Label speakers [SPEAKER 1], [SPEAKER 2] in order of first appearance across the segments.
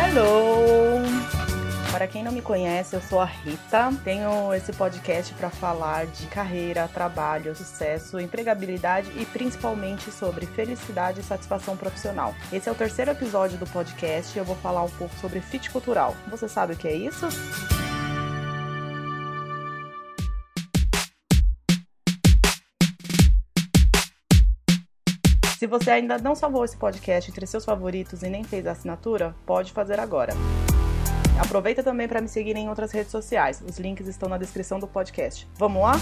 [SPEAKER 1] Hello! Para quem não me conhece, eu sou a Rita. Tenho esse podcast para falar de carreira, trabalho, sucesso, empregabilidade e principalmente sobre felicidade e satisfação profissional. Esse é o terceiro episódio do podcast e eu vou falar um pouco sobre fit cultural. Você sabe o que é isso? Se você ainda não salvou esse podcast entre seus favoritos e nem fez a assinatura, pode fazer agora. Aproveita também para me seguir em outras redes sociais. Os links estão na descrição do podcast. Vamos lá?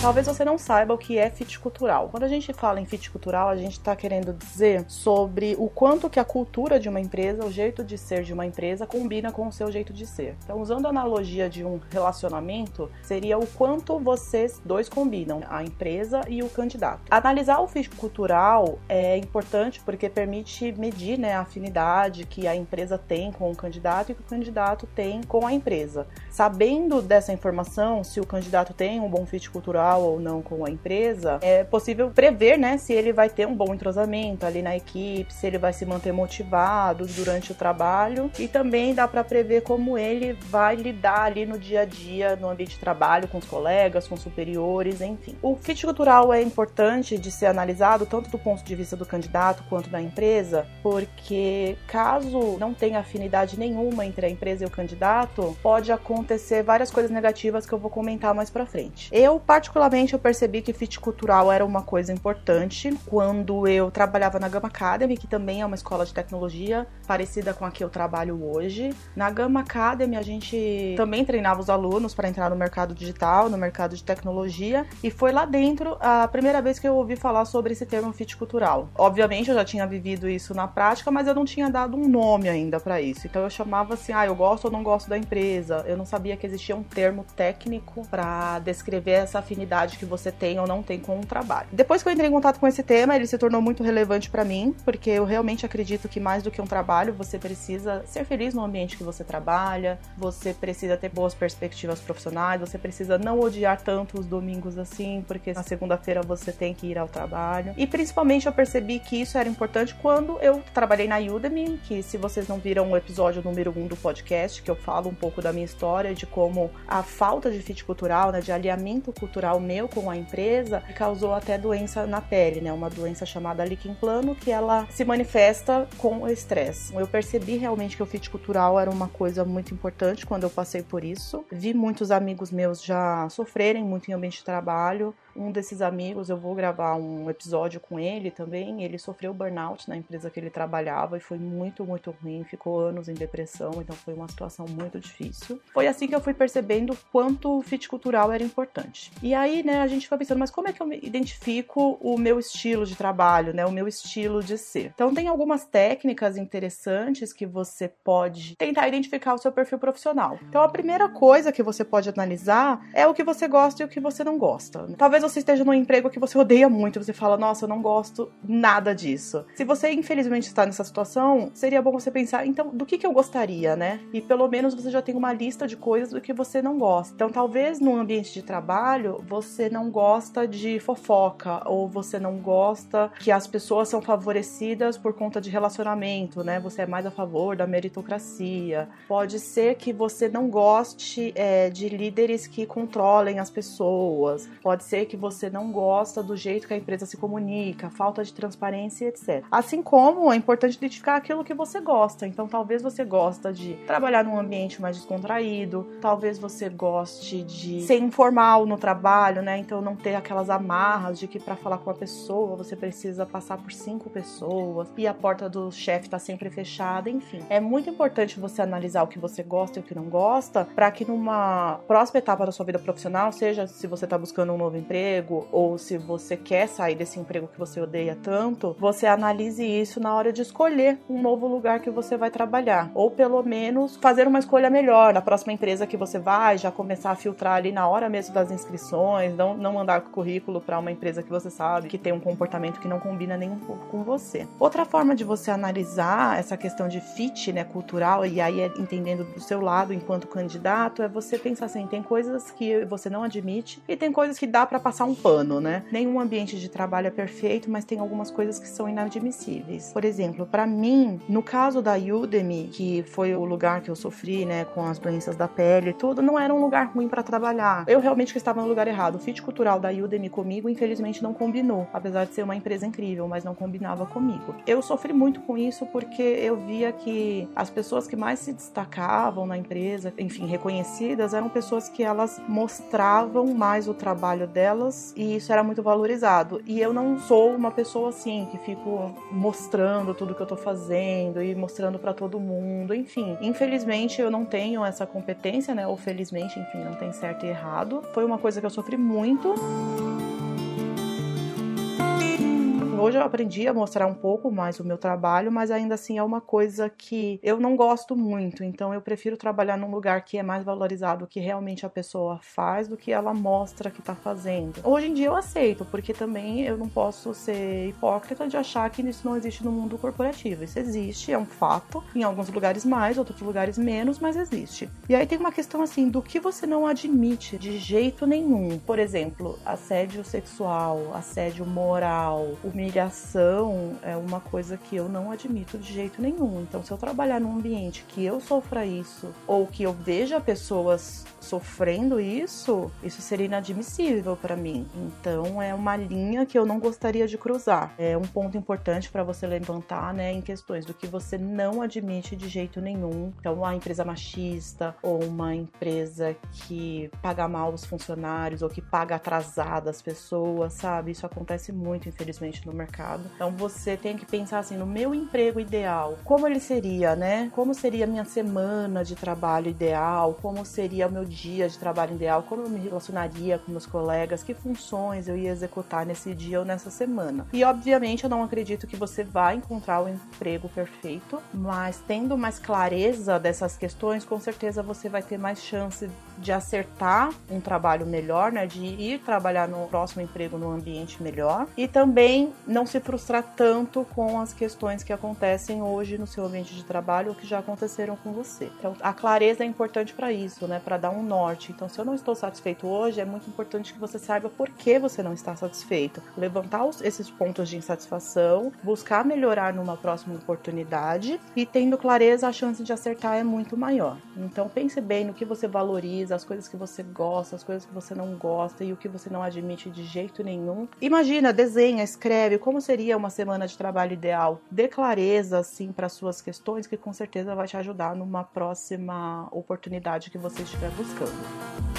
[SPEAKER 1] Talvez você não saiba o que é fit cultural. Quando a gente fala em fit cultural, a gente está querendo dizer sobre o quanto que a cultura de uma empresa, o jeito de ser de uma empresa, combina com o seu jeito de ser. Então, usando a analogia de um relacionamento, seria o quanto vocês dois combinam, a empresa e o candidato. Analisar o fit cultural é importante porque permite medir né, a afinidade que a empresa tem com o candidato e que o candidato tem com a empresa. Sabendo dessa informação, se o candidato tem um bom fit cultural, ou não com a empresa, é possível prever, né, se ele vai ter um bom entrosamento ali na equipe, se ele vai se manter motivado durante o trabalho e também dá para prever como ele vai lidar ali no dia a dia, no ambiente de trabalho, com os colegas, com superiores, enfim. O fit cultural é importante de ser analisado tanto do ponto de vista do candidato quanto da empresa, porque caso não tenha afinidade nenhuma entre a empresa e o candidato, pode acontecer várias coisas negativas que eu vou comentar mais para frente. Eu particularmente particularmente, eu percebi que fit cultural era uma coisa importante quando eu trabalhava na Gama Academy, que também é uma escola de tecnologia parecida com a que eu trabalho hoje. Na Gama Academy, a gente também treinava os alunos para entrar no mercado digital, no mercado de tecnologia, e foi lá dentro a primeira vez que eu ouvi falar sobre esse termo fit cultural. Obviamente, eu já tinha vivido isso na prática, mas eu não tinha dado um nome ainda para isso. Então, eu chamava assim: ah, eu gosto ou não gosto da empresa. Eu não sabia que existia um termo técnico para descrever essa afinidade que você tem ou não tem com o trabalho. Depois que eu entrei em contato com esse tema, ele se tornou muito relevante para mim, porque eu realmente acredito que mais do que um trabalho, você precisa ser feliz no ambiente que você trabalha, você precisa ter boas perspectivas profissionais, você precisa não odiar tanto os domingos assim, porque na segunda-feira você tem que ir ao trabalho. E principalmente eu percebi que isso era importante quando eu trabalhei na Udemy, que se vocês não viram o episódio número 1 um do podcast, que eu falo um pouco da minha história, de como a falta de fit cultural, né, de alinhamento cultural meu com a empresa causou até doença na pele, né? Uma doença chamada líquen plano que ela se manifesta com o estresse. Eu percebi realmente que o fit cultural era uma coisa muito importante quando eu passei por isso. Vi muitos amigos meus já sofrerem muito em ambiente de trabalho, um desses amigos, eu vou gravar um episódio com ele também. Ele sofreu burnout na empresa que ele trabalhava e foi muito, muito ruim. Ficou anos em depressão, então foi uma situação muito difícil. Foi assim que eu fui percebendo quanto o fit cultural era importante. E aí, né, a gente foi pensando, mas como é que eu identifico o meu estilo de trabalho, né, o meu estilo de ser? Então, tem algumas técnicas interessantes que você pode tentar identificar o seu perfil profissional. Então, a primeira coisa que você pode analisar é o que você gosta e o que você não gosta. Talvez você esteja num emprego que você odeia muito, você fala, nossa, eu não gosto nada disso. Se você, infelizmente, está nessa situação, seria bom você pensar, então, do que, que eu gostaria, né? E pelo menos você já tem uma lista de coisas do que você não gosta. Então, talvez no ambiente de trabalho, você não gosta de fofoca, ou você não gosta que as pessoas são favorecidas por conta de relacionamento, né? Você é mais a favor da meritocracia. Pode ser que você não goste é, de líderes que controlem as pessoas. Pode ser que que você não gosta do jeito que a empresa se comunica, falta de transparência, etc. Assim como é importante identificar aquilo que você gosta. Então, talvez você gosta de trabalhar num ambiente mais descontraído, talvez você goste de ser informal no trabalho, né? Então, não ter aquelas amarras de que para falar com a pessoa você precisa passar por cinco pessoas e a porta do chefe está sempre fechada, enfim. É muito importante você analisar o que você gosta e o que não gosta, para que numa próxima etapa da sua vida profissional, seja se você está buscando um novo emprego, emprego ou se você quer sair desse emprego que você odeia tanto, você analise isso na hora de escolher um novo lugar que você vai trabalhar, ou pelo menos fazer uma escolha melhor. Na próxima empresa que você vai, já começar a filtrar ali na hora mesmo das inscrições, não, não mandar currículo para uma empresa que você sabe que tem um comportamento que não combina nem um pouco com você. Outra forma de você analisar essa questão de fit, né, cultural e aí é entendendo do seu lado enquanto candidato é você pensar assim, tem coisas que você não admite e tem coisas que dá para passar passar um pano, né? Nenhum ambiente de trabalho é perfeito, mas tem algumas coisas que são inadmissíveis. Por exemplo, para mim, no caso da Udemy, que foi o lugar que eu sofri, né, com as doenças da pele e tudo, não era um lugar ruim para trabalhar. Eu realmente estava no lugar errado. O fit cultural da Udemy comigo, infelizmente, não combinou, apesar de ser uma empresa incrível, mas não combinava comigo. Eu sofri muito com isso porque eu via que as pessoas que mais se destacavam na empresa, enfim, reconhecidas, eram pessoas que elas mostravam mais o trabalho delas e isso era muito valorizado. E eu não sou uma pessoa assim que fico mostrando tudo que eu tô fazendo e mostrando para todo mundo, enfim. Infelizmente eu não tenho essa competência, né? Ou felizmente, enfim, não tem certo e errado. Foi uma coisa que eu sofri muito. Hoje eu aprendi a mostrar um pouco mais o meu trabalho, mas ainda assim é uma coisa que eu não gosto muito. Então eu prefiro trabalhar num lugar que é mais valorizado o que realmente a pessoa faz do que ela mostra que tá fazendo. Hoje em dia eu aceito, porque também eu não posso ser hipócrita de achar que isso não existe no mundo corporativo. Isso existe, é um fato. Em alguns lugares mais, outros lugares menos, mas existe. E aí tem uma questão assim do que você não admite de jeito nenhum. Por exemplo, assédio sexual, assédio moral, humilhação humilhação é uma coisa que eu não admito de jeito nenhum. Então, se eu trabalhar num ambiente que eu sofra isso, ou que eu veja pessoas sofrendo isso, isso seria inadmissível para mim. Então, é uma linha que eu não gostaria de cruzar. É um ponto importante para você levantar, né, em questões do que você não admite de jeito nenhum. Então, uma empresa machista ou uma empresa que paga mal os funcionários ou que paga atrasada as pessoas, sabe? Isso acontece muito, infelizmente, no mercado. Então você tem que pensar assim, no meu emprego ideal, como ele seria, né? Como seria a minha semana de trabalho ideal? Como seria o meu dia de trabalho ideal? Como eu me relacionaria com meus colegas? Que funções eu ia executar nesse dia ou nessa semana? E obviamente eu não acredito que você vai encontrar o emprego perfeito, mas tendo mais clareza dessas questões, com certeza você vai ter mais chance de acertar um trabalho melhor, né? De ir trabalhar no próximo emprego num ambiente melhor e também não se frustrar tanto com as questões que acontecem hoje no seu ambiente de trabalho ou que já aconteceram com você. Então, a clareza é importante para isso, né? Para dar um norte. Então, se eu não estou satisfeito hoje, é muito importante que você saiba por que você não está satisfeito. Levantar os, esses pontos de insatisfação, buscar melhorar numa próxima oportunidade e tendo clareza, a chance de acertar é muito maior. Então, pense bem no que você valoriza, as coisas que você gosta, as coisas que você não gosta e o que você não admite de jeito nenhum. Imagina, desenha, escreve como seria uma semana de trabalho ideal. Dê clareza, assim, para suas questões, que com certeza vai te ajudar numa próxima oportunidade que você estiver buscando.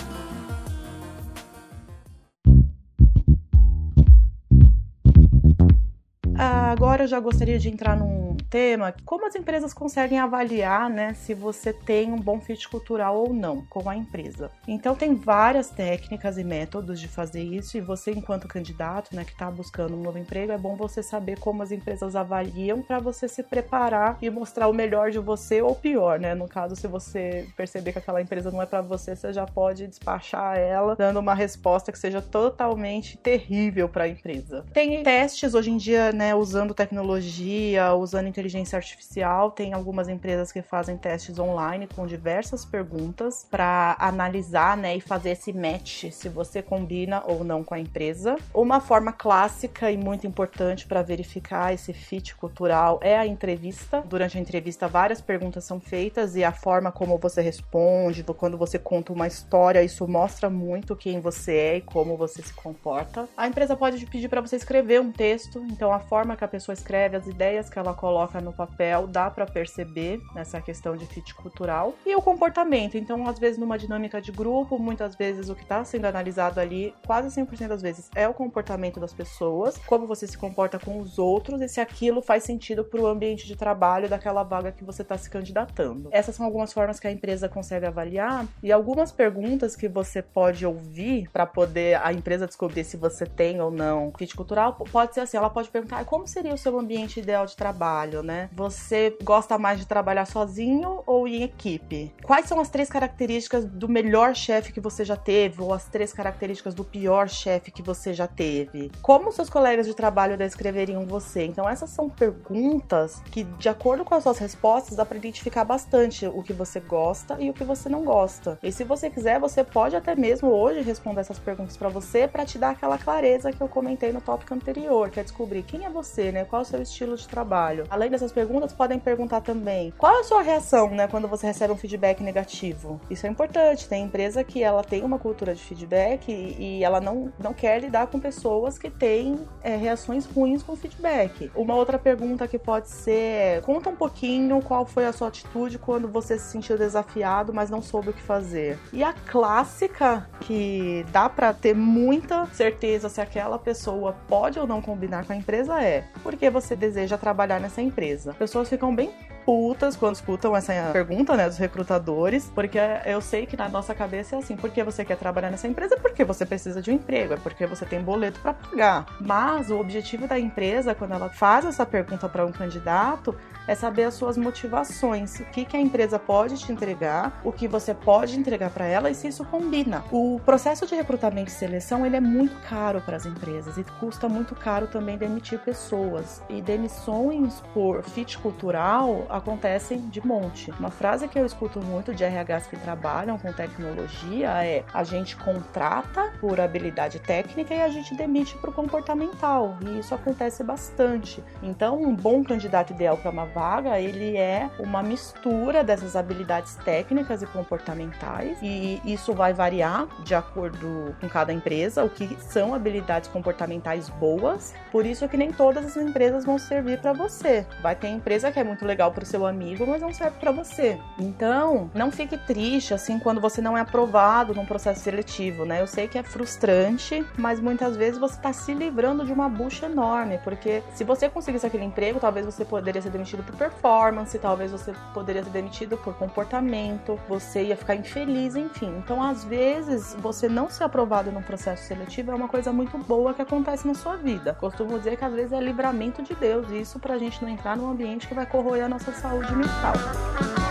[SPEAKER 1] Agora eu já gostaria de entrar num tema, como as empresas conseguem avaliar, né, se você tem um bom fit cultural ou não com a empresa. Então tem várias técnicas e métodos de fazer isso e você enquanto candidato, né, que está buscando um novo emprego, é bom você saber como as empresas avaliam para você se preparar e mostrar o melhor de você ou pior, né? No caso, se você perceber que aquela empresa não é para você, você já pode despachar ela dando uma resposta que seja totalmente terrível para a empresa. Tem testes hoje em dia, né, usando tecnologia, usando inteligência artificial. Tem algumas empresas que fazem testes online com diversas perguntas para analisar, né, e fazer esse match se você combina ou não com a empresa. Uma forma clássica e muito importante para verificar esse fit cultural é a entrevista. Durante a entrevista, várias perguntas são feitas e a forma como você responde, quando você conta uma história, isso mostra muito quem você é e como você se comporta. A empresa pode pedir para você escrever um texto, então a forma que a pessoa escreve, as ideias que ela coloca no papel, dá para perceber nessa questão de fit cultural. E o comportamento, então, às vezes, numa dinâmica de grupo, muitas vezes o que está sendo analisado ali, quase 100% das vezes, é o comportamento das pessoas, como você se comporta com os outros e se aquilo faz sentido para o ambiente de trabalho daquela vaga que você está se candidatando. Essas são algumas formas que a empresa consegue avaliar e algumas perguntas que você pode ouvir para poder a empresa descobrir se você tem ou não fit cultural, pode ser assim, ela pode perguntar como seria o seu seu ambiente ideal de trabalho, né? Você gosta mais de trabalhar sozinho ou em equipe? Quais são as três características do melhor chefe que você já teve ou as três características do pior chefe que você já teve? Como seus colegas de trabalho descreveriam você? Então essas são perguntas que, de acordo com as suas respostas, dá para identificar bastante o que você gosta e o que você não gosta. E se você quiser, você pode até mesmo hoje responder essas perguntas para você para te dar aquela clareza que eu comentei no tópico anterior, que é descobrir quem é você, né? Qual é o seu estilo de trabalho. Além dessas perguntas, podem perguntar também qual é a sua reação, né, quando você recebe um feedback negativo. Isso é importante. Tem empresa que ela tem uma cultura de feedback e, e ela não, não quer lidar com pessoas que têm é, reações ruins com feedback. Uma outra pergunta que pode ser: conta um pouquinho qual foi a sua atitude quando você se sentiu desafiado, mas não soube o que fazer. E a clássica que dá para ter muita certeza se aquela pessoa pode ou não combinar com a empresa é: porque você deseja trabalhar nessa empresa. Pessoas ficam bem putas quando escutam essa pergunta, né, dos recrutadores, porque eu sei que na nossa cabeça é assim, por que você quer trabalhar nessa empresa? É porque você precisa de um emprego, é porque você tem boleto para pagar. Mas o objetivo da empresa, quando ela faz essa pergunta para um candidato, é saber as suas motivações, o que, que a empresa pode te entregar, o que você pode entregar para ela e se isso combina. O processo de recrutamento e seleção ele é muito caro para as empresas e custa muito caro também demitir pessoas. E demissões por fit cultural acontecem de monte. Uma frase que eu escuto muito de RHs que trabalham com tecnologia é: a gente contrata por habilidade técnica e a gente demite por comportamental. E isso acontece bastante. Então, um bom candidato ideal para uma vaga, ele é uma mistura dessas habilidades técnicas e comportamentais, e isso vai variar de acordo com cada empresa, o que são habilidades comportamentais boas. Por isso que nem todas as empresas vão servir para você. Vai ter empresa que é muito legal para seu amigo, mas não serve para você. Então, não fique triste assim quando você não é aprovado num processo seletivo, né? Eu sei que é frustrante, mas muitas vezes você está se livrando de uma bucha enorme, porque se você conseguisse aquele emprego, talvez você poderia ser demitido por performance, talvez você poderia ser demitido por comportamento, você ia ficar infeliz, enfim. Então, às vezes, você não ser aprovado num processo seletivo é uma coisa muito boa que acontece na sua vida. Costumo dizer que às vezes é livramento de Deus, isso pra gente não entrar num ambiente que vai corroer a nossa saúde mental.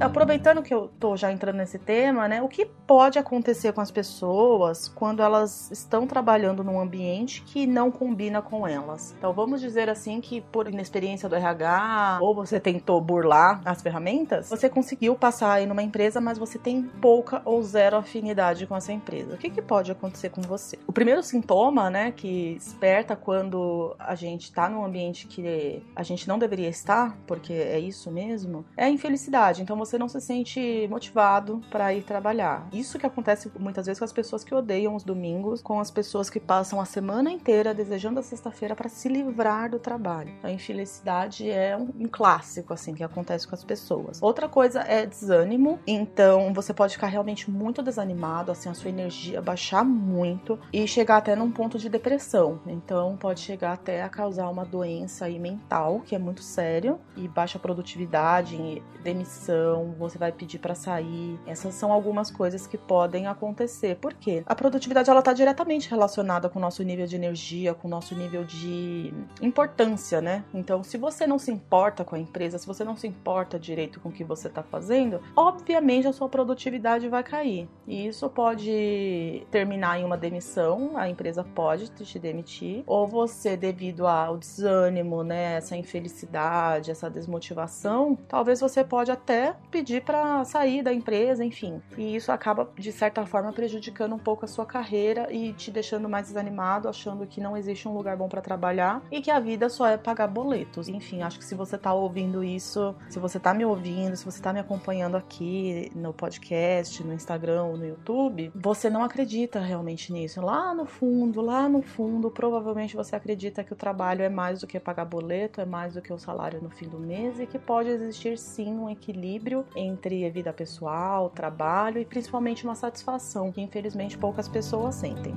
[SPEAKER 1] Aproveitando que eu tô já entrando nesse tema, né, o que pode acontecer com as pessoas quando elas estão trabalhando num ambiente que não combina com elas? Então vamos dizer assim que por inexperiência do RH ou você tentou burlar as ferramentas, você conseguiu passar aí numa empresa, mas você tem pouca ou zero afinidade com essa empresa. O que, que pode acontecer com você? O primeiro sintoma, né, que esperta quando a gente está num ambiente que a gente não deveria estar, porque é isso mesmo, é a infelicidade. Então você você não se sente motivado para ir trabalhar. Isso que acontece muitas vezes com as pessoas que odeiam os domingos, com as pessoas que passam a semana inteira desejando a sexta-feira para se livrar do trabalho. A infelicidade é um, clássico assim que acontece com as pessoas. Outra coisa é desânimo, então você pode ficar realmente muito desanimado, assim a sua energia baixar muito e chegar até num ponto de depressão. Então pode chegar até a causar uma doença mental, que é muito sério, e baixa produtividade, demissão, então você vai pedir para sair. Essas são algumas coisas que podem acontecer. Por quê? A produtividade ela está diretamente relacionada com o nosso nível de energia, com o nosso nível de importância, né? Então, se você não se importa com a empresa, se você não se importa direito com o que você está fazendo, obviamente a sua produtividade vai cair. E isso pode terminar em uma demissão, a empresa pode te demitir, ou você, devido ao desânimo, né, essa infelicidade, essa desmotivação, talvez você pode até pedir para sair da empresa, enfim. E isso acaba, de certa forma, prejudicando um pouco a sua carreira e te deixando mais desanimado, achando que não existe um lugar bom para trabalhar e que a vida só é pagar boletos. Enfim, acho que se você tá ouvindo isso, se você tá me ouvindo, se você tá me acompanhando aqui no podcast, no Instagram ou no YouTube, você não acredita realmente nisso. Lá no fundo, lá no fundo, provavelmente você acredita que o trabalho é mais do que pagar boleto, é mais do que o salário no fim do mês e que pode existir sim um equilíbrio entre a vida pessoal, trabalho e principalmente uma satisfação que infelizmente poucas pessoas sentem.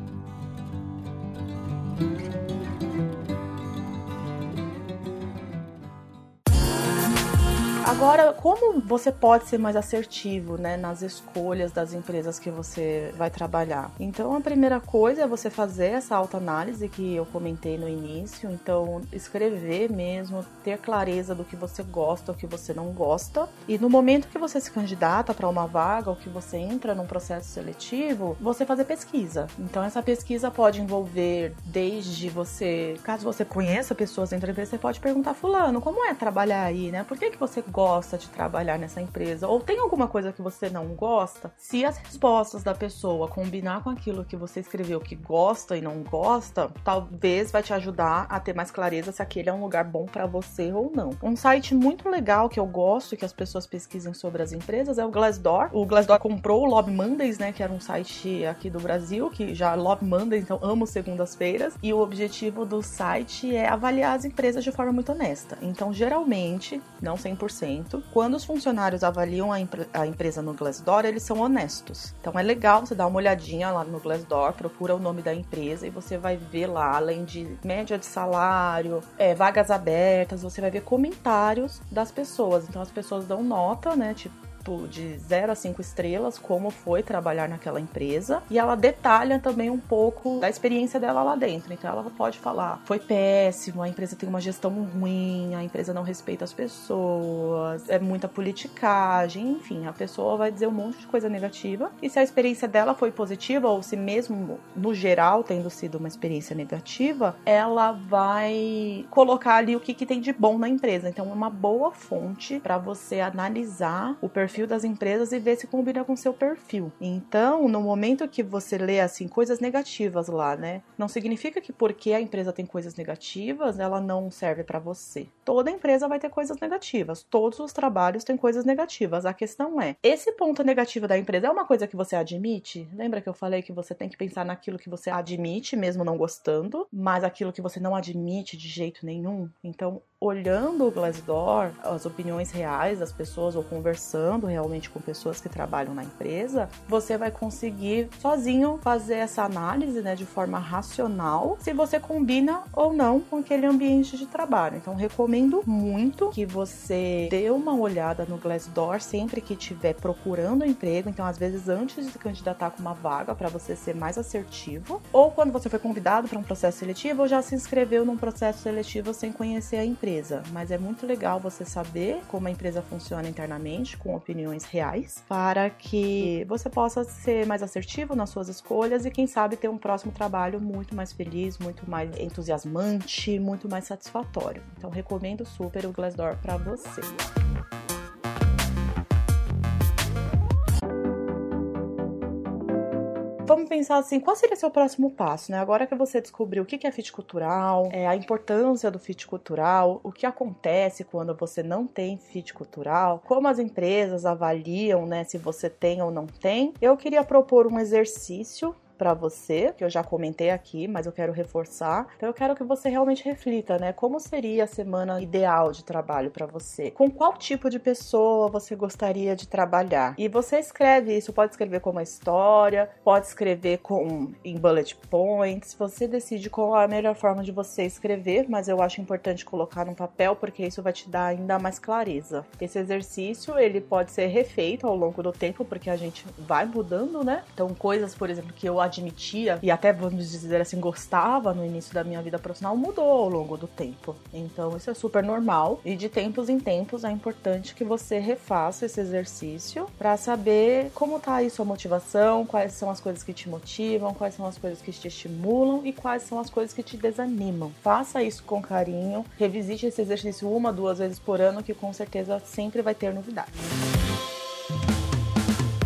[SPEAKER 1] Agora, como você pode ser mais assertivo, né, nas escolhas das empresas que você vai trabalhar? Então, a primeira coisa é você fazer essa autoanálise que eu comentei no início. Então, escrever mesmo, ter clareza do que você gosta, o que você não gosta. E no momento que você se candidata para uma vaga ou que você entra num processo seletivo, você fazer pesquisa. Então, essa pesquisa pode envolver desde você, caso você conheça pessoas dentro da empresa, você pode perguntar fulano, como é trabalhar aí, né? Por que que você gosta de trabalhar nessa empresa? Ou tem alguma coisa que você não gosta? Se as respostas da pessoa combinar com aquilo que você escreveu que gosta e não gosta, talvez vai te ajudar a ter mais clareza se aquele é um lugar bom para você ou não. Um site muito legal que eu gosto que as pessoas pesquisem sobre as empresas é o Glassdoor. O Glassdoor comprou o Lobby Mondays, né, que era um site aqui do Brasil, que já Lobby Mondays, então amo segundas-feiras, e o objetivo do site é avaliar as empresas de forma muito honesta. Então, geralmente, não 100%, quando os funcionários avaliam a, a empresa no Glassdoor, eles são honestos. Então, é legal você dar uma olhadinha lá no Glassdoor, procura o nome da empresa e você vai ver lá, além de média de salário, é, vagas abertas, você vai ver comentários das pessoas. Então, as pessoas dão nota, né, tipo, tipo de 0 a 5 estrelas, como foi trabalhar naquela empresa. E ela detalha também um pouco da experiência dela lá dentro. Então ela pode falar: foi péssimo, a empresa tem uma gestão ruim, a empresa não respeita as pessoas, é muita politicagem, enfim, a pessoa vai dizer um monte de coisa negativa. E se a experiência dela foi positiva, ou se mesmo no geral tendo sido uma experiência negativa, ela vai colocar ali o que, que tem de bom na empresa. Então é uma boa fonte para você analisar o perfil perfil das empresas e ver se combina com seu perfil. Então, no momento que você lê assim coisas negativas lá, né, não significa que porque a empresa tem coisas negativas, ela não serve para você. Toda empresa vai ter coisas negativas, todos os trabalhos têm coisas negativas. A questão é, esse ponto negativo da empresa é uma coisa que você admite? Lembra que eu falei que você tem que pensar naquilo que você admite, mesmo não gostando, mas aquilo que você não admite de jeito nenhum? Então, olhando o Glassdoor, as opiniões reais das pessoas ou conversando realmente com pessoas que trabalham na empresa, você vai conseguir sozinho fazer essa análise, né, de forma racional, se você combina ou não com aquele ambiente de trabalho. Então, recomendo muito que você dê uma olhada no Glassdoor sempre que estiver procurando emprego. Então, às vezes, antes de se candidatar com uma vaga, para você ser mais assertivo, ou quando você foi convidado para um processo seletivo ou já se inscreveu num processo seletivo sem conhecer a empresa empresa, mas é muito legal você saber como a empresa funciona internamente, com opiniões reais, para que você possa ser mais assertivo nas suas escolhas e, quem sabe, ter um próximo trabalho muito mais feliz, muito mais entusiasmante, muito mais satisfatório. Então, recomendo super o Glassdoor para você. Vamos pensar assim, qual seria seu próximo passo, né? Agora que você descobriu o que é fit cultural, é, a importância do fit cultural, o que acontece quando você não tem fit cultural, como as empresas avaliam, né, se você tem ou não tem, eu queria propor um exercício para você, que eu já comentei aqui, mas eu quero reforçar. Então eu quero que você realmente reflita, né? Como seria a semana ideal de trabalho para você? Com qual tipo de pessoa você gostaria de trabalhar? E você escreve isso, pode escrever como uma história, pode escrever com em bullet points. Você decide qual é a melhor forma de você escrever, mas eu acho importante colocar no papel porque isso vai te dar ainda mais clareza. Esse exercício, ele pode ser refeito ao longo do tempo porque a gente vai mudando, né? Então coisas, por exemplo, que eu admitia e até vamos dizer assim gostava no início da minha vida profissional mudou ao longo do tempo. Então isso é super normal e de tempos em tempos é importante que você refaça esse exercício para saber como tá aí sua motivação, quais são as coisas que te motivam, quais são as coisas que te estimulam e quais são as coisas que te desanimam. Faça isso com carinho, revisite esse exercício uma, duas vezes por ano que com certeza sempre vai ter novidades.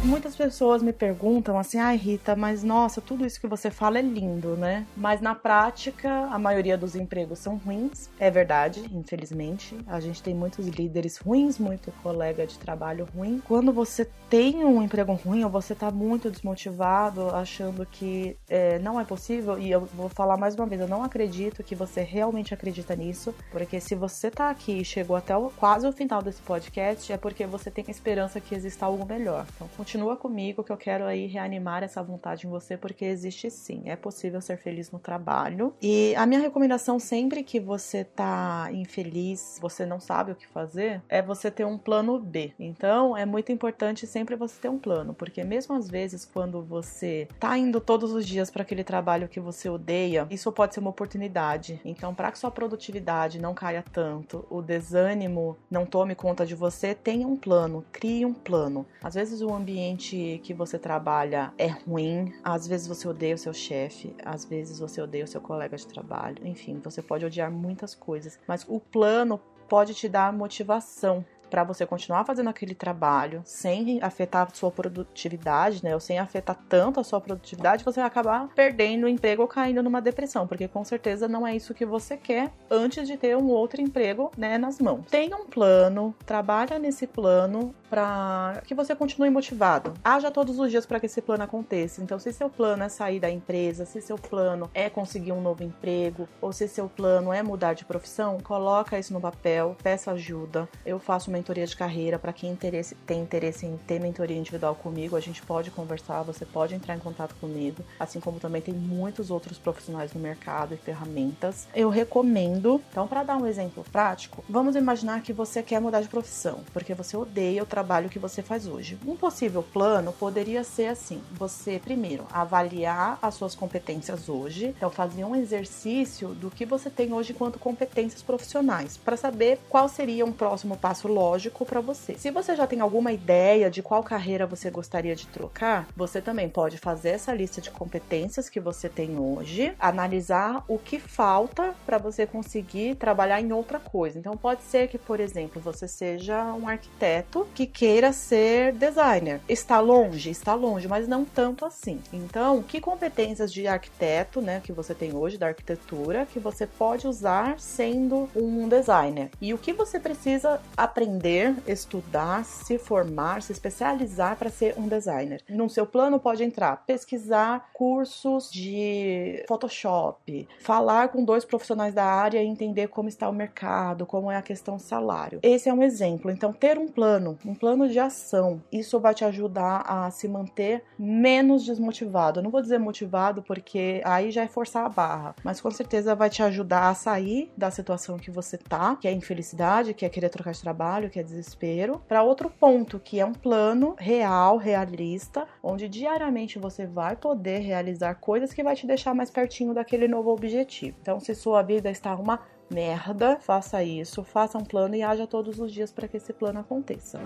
[SPEAKER 1] Muitas pessoas me perguntam assim: ai, Rita, mas nossa, tudo isso que você fala é lindo, né? Mas na prática, a maioria dos empregos são ruins. É verdade, infelizmente. A gente tem muitos líderes ruins, muito colega de trabalho ruim. Quando você tem um emprego ruim ou você tá muito desmotivado, achando que é, não é possível, e eu vou falar mais uma vez, eu não acredito que você realmente acredita nisso, porque se você tá aqui e chegou até o, quase o final desse podcast, é porque você tem esperança que exista algo melhor. Então, continue continua comigo que eu quero aí reanimar essa vontade em você, porque existe sim, é possível ser feliz no trabalho. E a minha recomendação sempre que você tá infeliz, você não sabe o que fazer, é você ter um plano B. Então, é muito importante sempre você ter um plano, porque mesmo às vezes quando você tá indo todos os dias para aquele trabalho que você odeia, isso pode ser uma oportunidade. Então, para que sua produtividade não caia tanto, o desânimo não tome conta de você, tenha um plano, crie um plano. Às vezes o ambiente que você trabalha é ruim, às vezes você odeia o seu chefe, às vezes você odeia o seu colega de trabalho, enfim, você pode odiar muitas coisas, mas o plano pode te dar motivação para você continuar fazendo aquele trabalho sem afetar a sua produtividade, né? Ou sem afetar tanto a sua produtividade, você vai acabar perdendo o emprego ou caindo numa depressão, porque com certeza não é isso que você quer antes de ter um outro emprego, né, nas mãos. Tenha um plano, trabalha nesse plano para que você continue motivado. Haja todos os dias para que esse plano aconteça. Então, se seu plano é sair da empresa, se seu plano é conseguir um novo emprego, ou se seu plano é mudar de profissão, coloca isso no papel, peça ajuda. Eu faço mentoria de carreira para quem interesse, tem interesse em ter mentoria individual comigo, a gente pode conversar, você pode entrar em contato comigo, assim como também tem muitos outros profissionais no mercado e ferramentas. Eu recomendo. Então, para dar um exemplo prático, vamos imaginar que você quer mudar de profissão, porque você odeia o trabalho que você faz hoje. Um possível plano poderia ser assim: você primeiro avaliar as suas competências hoje, então fazer um exercício do que você tem hoje quanto competências profissionais, para saber qual seria um próximo passo lógico lógico para você. Se você já tem alguma ideia de qual carreira você gostaria de trocar, você também pode fazer essa lista de competências que você tem hoje, analisar o que falta para você conseguir trabalhar em outra coisa. Então pode ser que, por exemplo, você seja um arquiteto que queira ser designer. Está longe, está longe, mas não tanto assim. Então, que competências de arquiteto, né, que você tem hoje da arquitetura que você pode usar sendo um designer? E o que você precisa aprender aprender, estudar, se formar, se especializar para ser um designer. No seu plano pode entrar pesquisar cursos de Photoshop, falar com dois profissionais da área e entender como está o mercado, como é a questão salário. Esse é um exemplo. Então, ter um plano, um plano de ação, isso vai te ajudar a se manter menos desmotivado. Eu não vou dizer motivado porque aí já é forçar a barra, mas com certeza vai te ajudar a sair da situação que você tá, que é infelicidade, que é querer trocar de trabalho, que é desespero, para outro ponto, que é um plano real, realista, onde diariamente você vai poder realizar coisas que vai te deixar mais pertinho daquele novo objetivo. Então, se sua vida está uma merda, faça isso, faça um plano e haja todos os dias para que esse plano aconteça.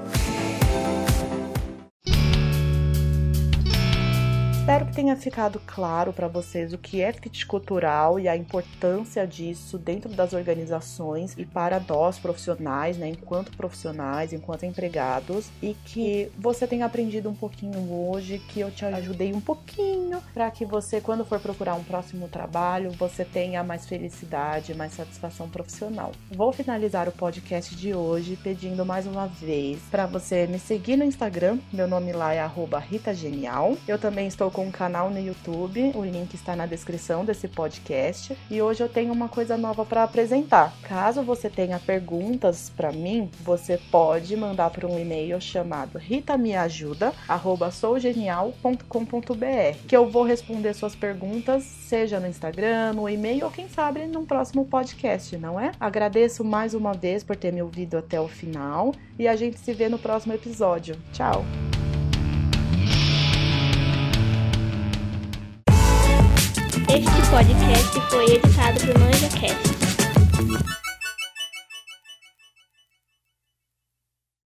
[SPEAKER 1] Espero que tenha ficado claro para vocês o que é fit cultural e a importância disso dentro das organizações e para nós profissionais, né, enquanto profissionais, enquanto empregados, e que você tenha aprendido um pouquinho hoje, que eu te ajudei um pouquinho para que você, quando for procurar um próximo trabalho, você tenha mais felicidade, mais satisfação profissional. Vou finalizar o podcast de hoje pedindo mais uma vez para você me seguir no Instagram, meu nome lá é @ritagenial. Eu também estou com um canal no YouTube, o link está na descrição desse podcast. E hoje eu tenho uma coisa nova para apresentar. Caso você tenha perguntas para mim, você pode mandar para um e-mail chamado ritameajuda@sougenial.com.br, que eu vou responder suas perguntas, seja no Instagram, no e-mail ou quem sabe num próximo podcast, não é? Agradeço mais uma vez por ter me ouvido até o final e a gente se vê no próximo episódio. Tchau.
[SPEAKER 2] Este podcast foi editado por ManjaCast.